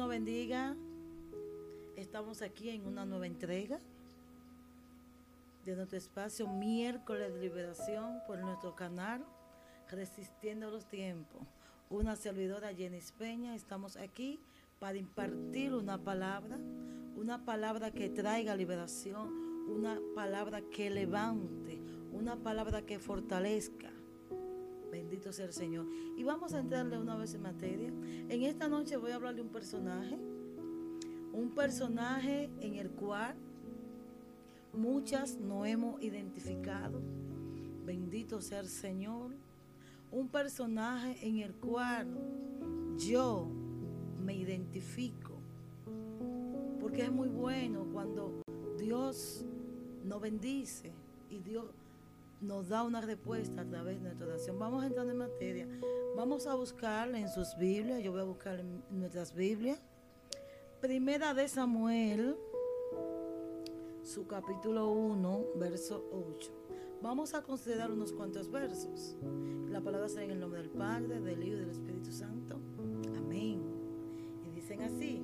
nos bendiga. Estamos aquí en una nueva entrega de nuestro espacio miércoles de liberación por nuestro canal Resistiendo los Tiempos. Una servidora Jenny Peña, estamos aquí para impartir una palabra, una palabra que traiga liberación, una palabra que levante, una palabra que fortalezca. Bendito sea el Señor. Y vamos a entrarle una vez en materia. En esta noche voy a hablar de un personaje, un personaje en el cual muchas no hemos identificado. Bendito sea el Señor. Un personaje en el cual yo me identifico. Porque es muy bueno cuando Dios nos bendice y Dios nos da una respuesta a través de nuestra oración. Vamos a entrar en materia. Vamos a buscar en sus Biblias. Yo voy a buscar en nuestras Biblias. Primera de Samuel, su capítulo 1, verso 8. Vamos a considerar unos cuantos versos. La palabra está en el nombre del Padre, del Hijo y del Espíritu Santo. Amén. Y dicen así.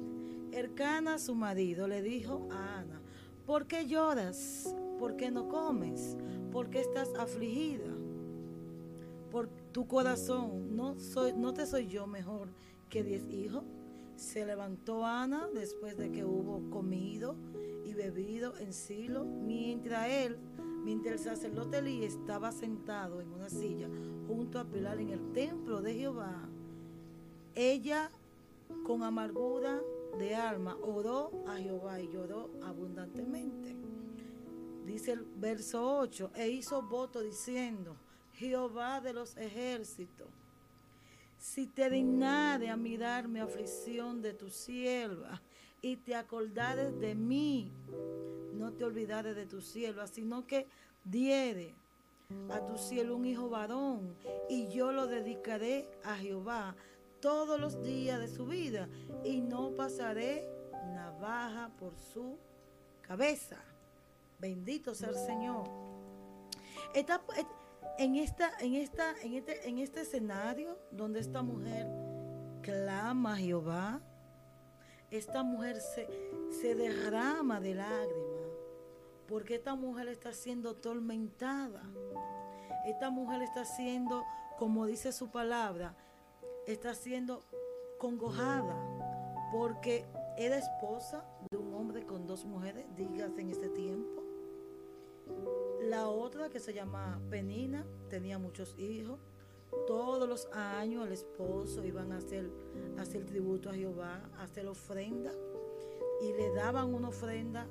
Ercana, su marido, le dijo a Ana, ¿por qué lloras? ¿Por qué no comes? ¿Por qué estás afligida? Por tu corazón, ¿no, soy, no te soy yo mejor que diez hijos? Se levantó Ana después de que hubo comido y bebido en Silo, mientras él, mientras el sacerdote Elí estaba sentado en una silla junto a Pilar en el templo de Jehová. Ella, con amargura de alma, oró a Jehová y lloró abundantemente dice el verso 8, e hizo voto diciendo, Jehová de los ejércitos, si te dignare a mirar mi aflicción de tu sierva y te acordares de mí, no te olvidares de tu sierva, sino que diere a tu cielo un hijo varón y yo lo dedicaré a Jehová todos los días de su vida y no pasaré navaja por su cabeza. Bendito sea el Señor. en, esta, en, esta, en, este, en este escenario donde esta mujer clama a Jehová, esta mujer se, se derrama de lágrimas, porque esta mujer está siendo tormentada. Esta mujer está siendo, como dice su palabra, está siendo congojada, porque era esposa de un hombre con dos mujeres, digas en este tiempo. La otra que se llama Penina tenía muchos hijos. Todos los años el esposo iban a hacer, hacer tributo a Jehová, a hacer ofrenda y le daban una ofrenda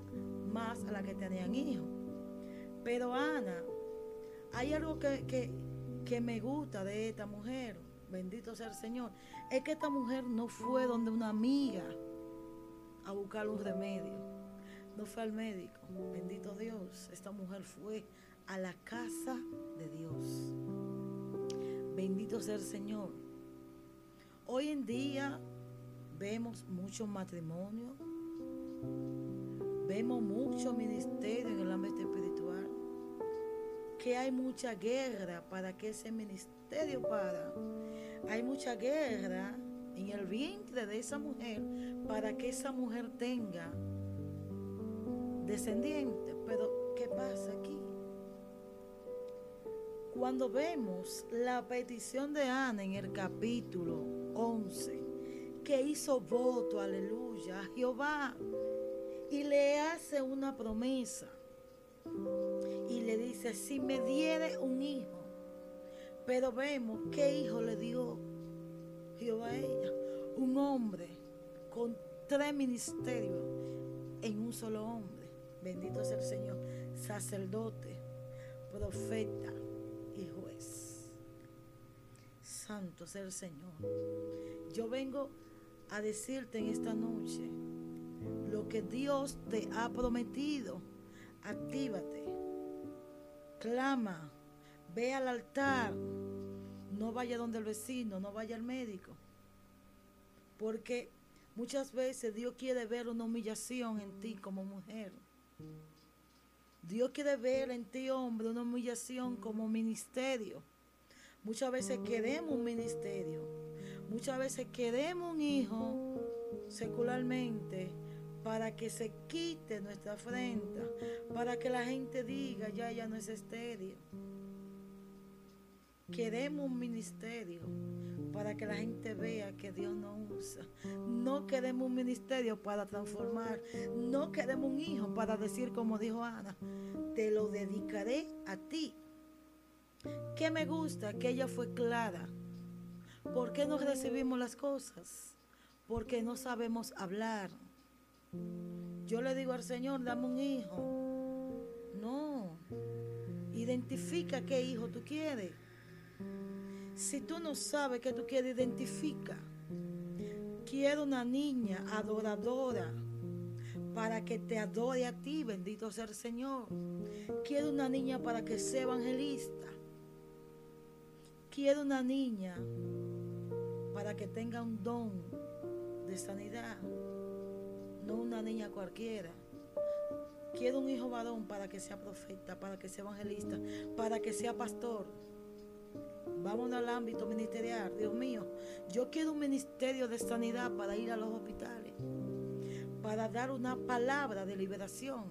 más a la que tenían hijos. Pero Ana, hay algo que, que, que me gusta de esta mujer, bendito sea el Señor, es que esta mujer no fue donde una amiga a buscar un remedio no fue al médico, bendito Dios, esta mujer fue a la casa de Dios. Bendito sea el Señor. Hoy en día vemos mucho matrimonio, vemos mucho ministerio en el ámbito espiritual, que hay mucha guerra para que ese ministerio para. Hay mucha guerra en el vientre de esa mujer para que esa mujer tenga descendiente. Pero, ¿qué pasa aquí? Cuando vemos la petición de Ana en el capítulo 11, que hizo voto, aleluya, a Jehová, y le hace una promesa, y le dice, si me diere un hijo, pero vemos qué hijo le dio Jehová a ella, un hombre con tres ministerios en un solo hombre. Bendito sea el Señor. Sacerdote, profeta y juez. Santo sea el Señor. Yo vengo a decirte en esta noche lo que Dios te ha prometido. Actívate. Clama. Ve al altar. No vaya donde el vecino, no vaya al médico. Porque muchas veces Dios quiere ver una humillación en ti como mujer. Dios quiere ver en ti, hombre, una humillación como ministerio. Muchas veces queremos un ministerio. Muchas veces queremos un hijo secularmente para que se quite nuestra afrenta, para que la gente diga, ya, ya no es estéril. Queremos un ministerio para que la gente vea que Dios no usa. No queremos un ministerio para transformar. No queremos un hijo para decir como dijo Ana, te lo dedicaré a ti. Que me gusta que ella fue clara. ¿Por qué no recibimos las cosas? Porque no sabemos hablar. Yo le digo al Señor, dame un hijo. No. Identifica qué hijo tú quieres. Si tú no sabes qué tú quieres, identifica. Quiero una niña adoradora para que te adore a ti, bendito sea el Señor. Quiero una niña para que sea evangelista. Quiero una niña para que tenga un don de sanidad no una niña cualquiera. Quiero un hijo varón para que sea profeta, para que sea evangelista, para que sea pastor. Vamos al ámbito ministerial, Dios mío. Yo quiero un ministerio de sanidad para ir a los hospitales, para dar una palabra de liberación.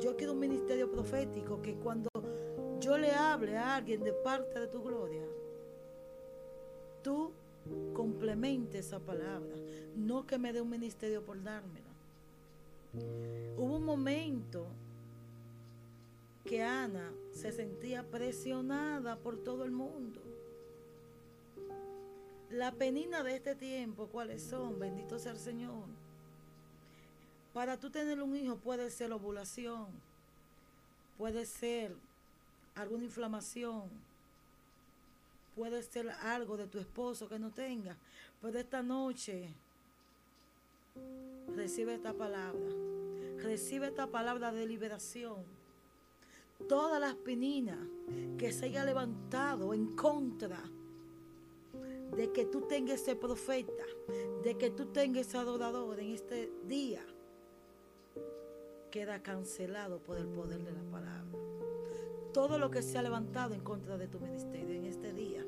Yo quiero un ministerio profético que cuando yo le hable a alguien de parte de tu gloria, tú complementes esa palabra, no que me dé un ministerio por dármela. Hubo un momento que Ana se sentía presionada por todo el mundo. La penina de este tiempo, ¿cuáles son? Bendito sea el Señor. Para tú tener un hijo puede ser ovulación, puede ser alguna inflamación, puede ser algo de tu esposo que no tenga, pero esta noche Recibe esta palabra. Recibe esta palabra de liberación. Todas las peninas que se haya levantado en contra de que tú tengas ese profeta, de que tú tengas ese adorador en este día, queda cancelado por el poder de la palabra. Todo lo que se ha levantado en contra de tu ministerio en este día,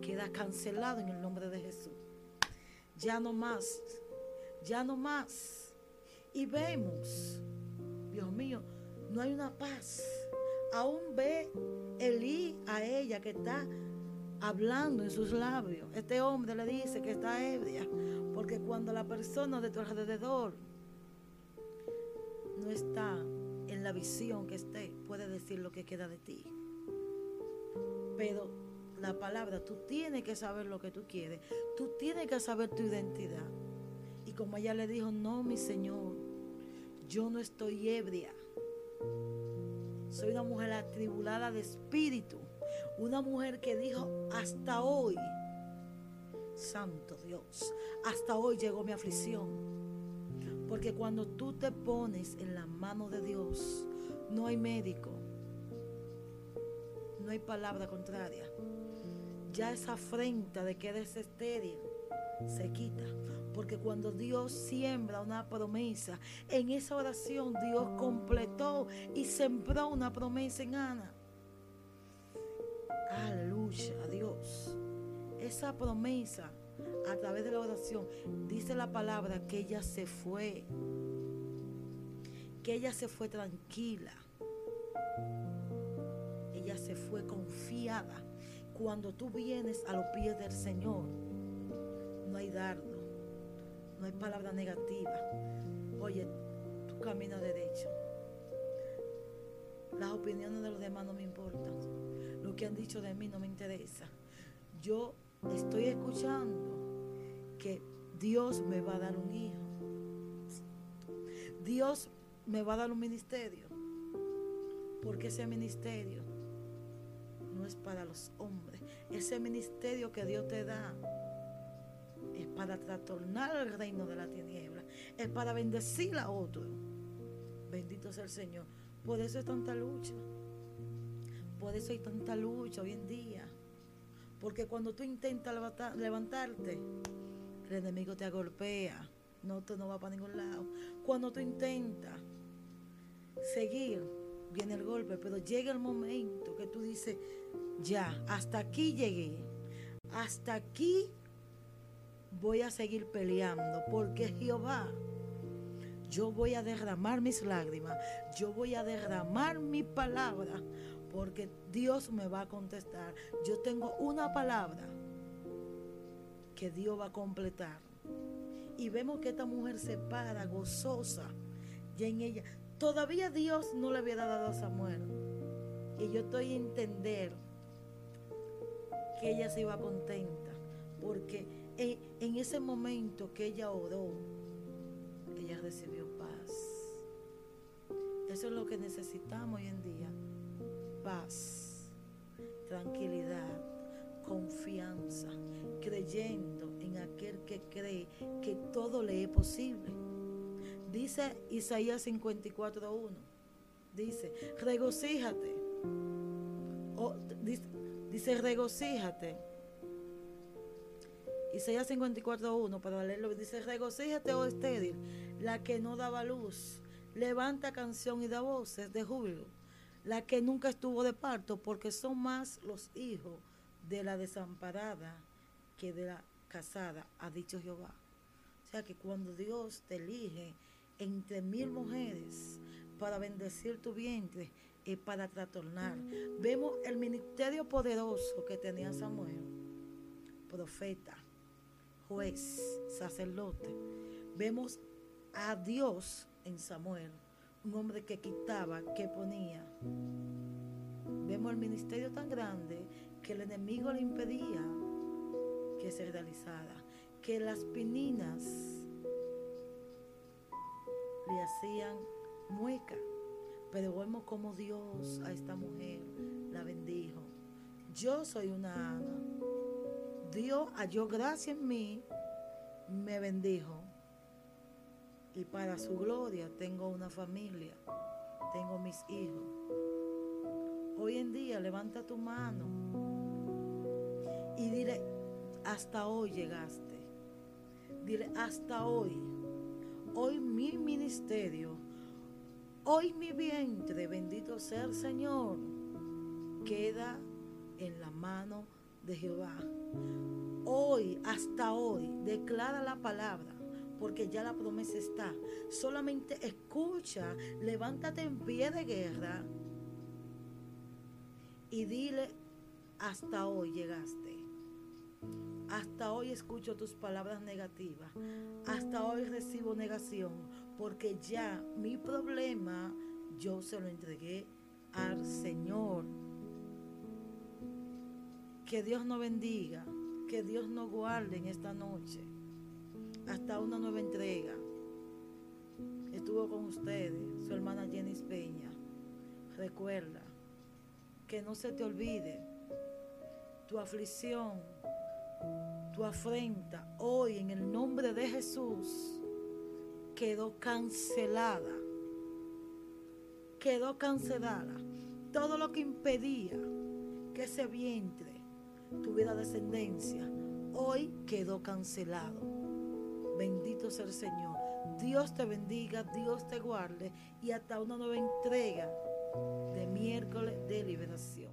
queda cancelado en el nombre de Jesús. Ya no más ya no más. Y vemos, Dios mío, no hay una paz. Aún ve Elí a ella que está hablando en sus labios. Este hombre le dice que está ebria, porque cuando la persona de tu alrededor no está en la visión que esté, puede decir lo que queda de ti. Pero la palabra, tú tienes que saber lo que tú quieres, tú tienes que saber tu identidad como ella le dijo, no, mi Señor, yo no estoy ebria. Soy una mujer atribulada de espíritu. Una mujer que dijo, hasta hoy, Santo Dios, hasta hoy llegó mi aflicción. Porque cuando tú te pones en la mano de Dios, no hay médico, no hay palabra contraria. Ya esa afrenta de que eres estéril se quita. Porque cuando Dios siembra una promesa, en esa oración Dios completó y sembró una promesa en Ana. Aleluya, Dios. Esa promesa a través de la oración dice la palabra que ella se fue. Que ella se fue tranquila. Ella se fue confiada. Cuando tú vienes a los pies del Señor, no hay dardo no hay palabra negativa. Oye, tú caminas derecho. Las opiniones de los demás no me importan. Que han dicho de mí no me interesa. Yo estoy escuchando que Dios me va a dar un hijo. Dios me va a dar un ministerio. Porque ese ministerio no es para los hombres. Ese ministerio que Dios te da es para trastornar el reino de la tiniebla, es para bendecir a otro. Bendito sea el Señor. Por eso hay tanta lucha. Por eso hay tanta lucha hoy en día. Porque cuando tú intentas levantarte, el enemigo te golpea. No, tú no vas para ningún lado. Cuando tú intentas seguir, viene el golpe. Pero llega el momento que tú dices, ya, hasta aquí llegué. Hasta aquí voy a seguir peleando porque Jehová, yo voy a derramar mis lágrimas, yo voy a derramar mi palabra porque Dios me va a contestar. Yo tengo una palabra que Dios va a completar. Y vemos que esta mujer se para gozosa y en ella. Todavía Dios no le había dado a Samuel. Y yo estoy a entender que ella se iba contenta. Porque en, ese momento que ella oró, ella recibió paz. Eso es lo que necesitamos hoy en día. Paz, tranquilidad, confianza, creyendo en aquel que cree que todo le es posible. Dice Isaías 54.1. Dice, regocíjate. dice, dice, regocíjate. Isaías 54.1, para leerlo, dice, regocíjate, oh estéril, la que no daba luz. Levanta canción y da voces de júbilo. La que nunca estuvo de parto, porque son más los hijos de la desamparada que de la casada, ha dicho Jehová. O sea que cuando Dios te elige entre mil mujeres para bendecir tu vientre y para trastornar, vemos el ministerio poderoso que tenía Samuel, profeta, juez, sacerdote. Vemos a Dios en Samuel, un hombre que quitaba, que ponía. Vemos el ministerio tan grande que el enemigo le impedía que se realizara, que las peninas le hacían mueca. Pero vemos como Dios a esta mujer la bendijo. Yo soy una Ana. Dios halló gracia en mí, me bendijo. Y para su gloria tengo una familia, tengo mis hijos. Hoy en día levanta tu mano y dile, hasta hoy llegaste. Dile, hasta hoy. Hoy mi ministerio, hoy mi vientre, bendito sea el Señor, queda en la mano de Jehová. Hoy, hasta hoy, declara la palabra porque ya la promesa está. Solamente escucha, levántate en pie de guerra y dile, hasta hoy llegaste. Hasta hoy escucho tus palabras negativas. Hasta hoy recibo negación. Porque ya mi problema yo se lo entregué al Señor. Que Dios nos bendiga. Que Dios nos guarde en esta noche. Hasta una nueva entrega. Estuvo con ustedes, su hermana Jenny Peña. Recuerda que no se te olvide tu aflicción tu afrenta hoy en el nombre de Jesús quedó cancelada. Quedó cancelada. Todo lo que impedía que ese vientre tuviera descendencia, hoy quedó cancelado. Bendito sea el Señor. Dios te bendiga, Dios te guarde y hasta una nueva entrega de miércoles de liberación.